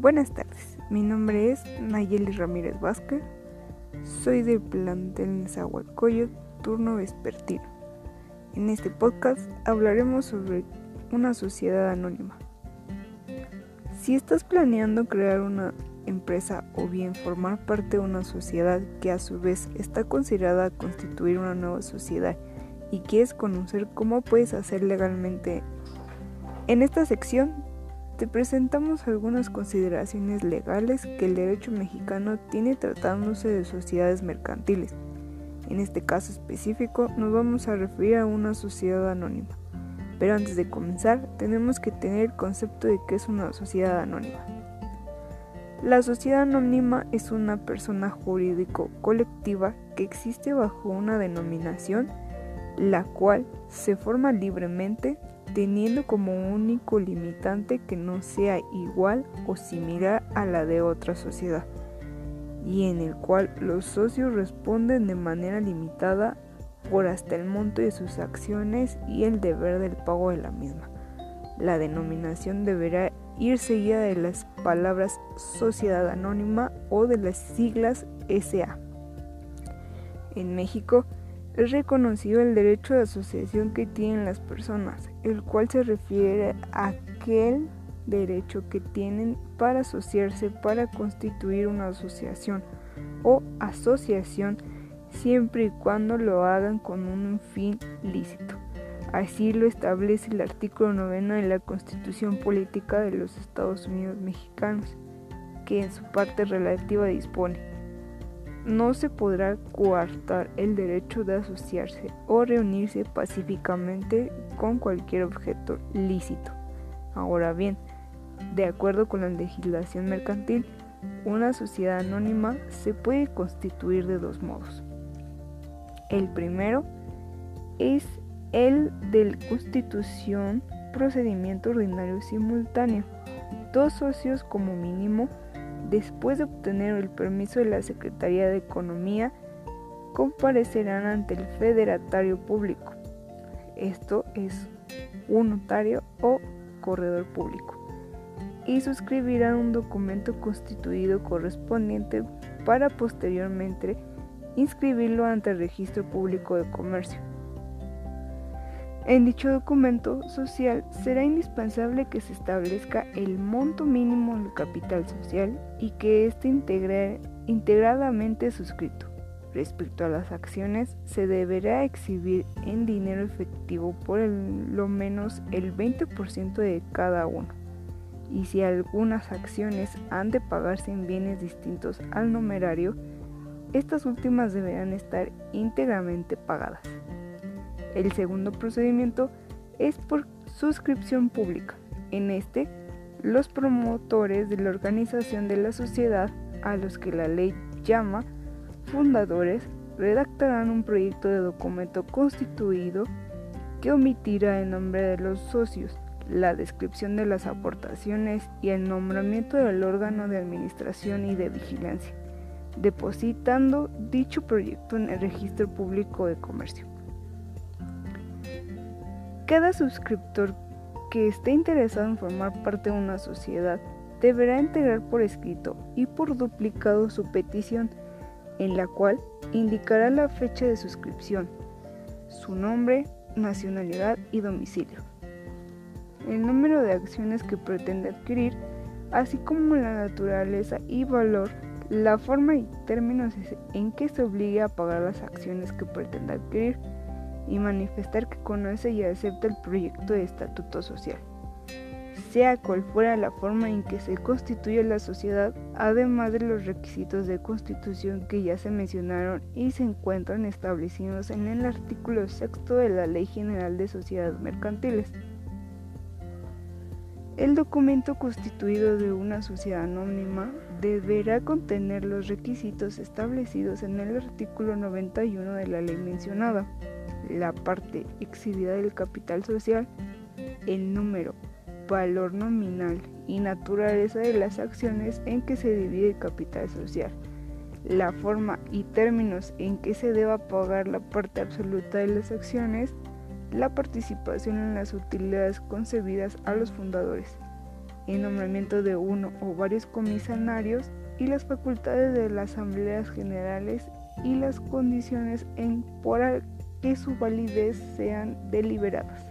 Buenas tardes, mi nombre es Nayeli Ramírez Vázquez, soy del plantel Nezahualcóyotl, turno vespertino. En este podcast hablaremos sobre una sociedad anónima. Si estás planeando crear una empresa o bien formar parte de una sociedad que a su vez está considerada constituir una nueva sociedad y quieres conocer cómo puedes hacer legalmente, en esta sección te presentamos algunas consideraciones legales que el derecho mexicano tiene tratándose de sociedades mercantiles. En este caso específico nos vamos a referir a una sociedad anónima. Pero antes de comenzar tenemos que tener el concepto de qué es una sociedad anónima. La sociedad anónima es una persona jurídico colectiva que existe bajo una denominación la cual se forma libremente teniendo como único limitante que no sea igual o similar a la de otra sociedad, y en el cual los socios responden de manera limitada por hasta el monto de sus acciones y el deber del pago de la misma. La denominación deberá ir seguida de las palabras sociedad anónima o de las siglas SA. En México, es reconocido el derecho de asociación que tienen las personas, el cual se refiere a aquel derecho que tienen para asociarse para constituir una asociación o asociación siempre y cuando lo hagan con un fin lícito. Así lo establece el artículo 9 de la Constitución Política de los Estados Unidos Mexicanos, que en su parte relativa dispone no se podrá coartar el derecho de asociarse o reunirse pacíficamente con cualquier objeto lícito. Ahora bien, de acuerdo con la legislación mercantil, una sociedad anónima se puede constituir de dos modos. El primero es el de constitución procedimiento ordinario simultáneo. Dos socios como mínimo después de obtener el permiso de la Secretaría de Economía, comparecerán ante el federatario público. Esto es un notario o corredor público. Y suscribirán un documento constituido correspondiente para posteriormente inscribirlo ante el Registro Público de Comercio. En dicho documento social será indispensable que se establezca el monto mínimo del capital social y que esté integradamente suscrito. Respecto a las acciones, se deberá exhibir en dinero efectivo por lo menos el 20% de cada uno. Y si algunas acciones han de pagarse en bienes distintos al numerario, estas últimas deberán estar íntegramente pagadas. El segundo procedimiento es por suscripción pública. En este, los promotores de la organización de la sociedad, a los que la ley llama fundadores, redactarán un proyecto de documento constituido que omitirá el nombre de los socios, la descripción de las aportaciones y el nombramiento del órgano de administración y de vigilancia, depositando dicho proyecto en el registro público de comercio. Cada suscriptor que esté interesado en formar parte de una sociedad deberá integrar por escrito y por duplicado su petición, en la cual indicará la fecha de suscripción, su nombre, nacionalidad y domicilio, el número de acciones que pretende adquirir, así como la naturaleza y valor, la forma y términos en que se obligue a pagar las acciones que pretende adquirir y manifestar que conoce y acepta el proyecto de estatuto social. Sea cual fuera la forma en que se constituye la sociedad, además de los requisitos de constitución que ya se mencionaron y se encuentran establecidos en el artículo sexto de la Ley General de Sociedades Mercantiles. El documento constituido de una sociedad anónima deberá contener los requisitos establecidos en el artículo 91 de la ley mencionada la parte exhibida del capital social, el número, valor nominal y naturaleza de las acciones en que se divide el capital social, la forma y términos en que se deba pagar la parte absoluta de las acciones, la participación en las utilidades concebidas a los fundadores. el nombramiento de uno o varios comisionarios y las facultades de las asambleas generales y las condiciones en por que su validez sean deliberadas.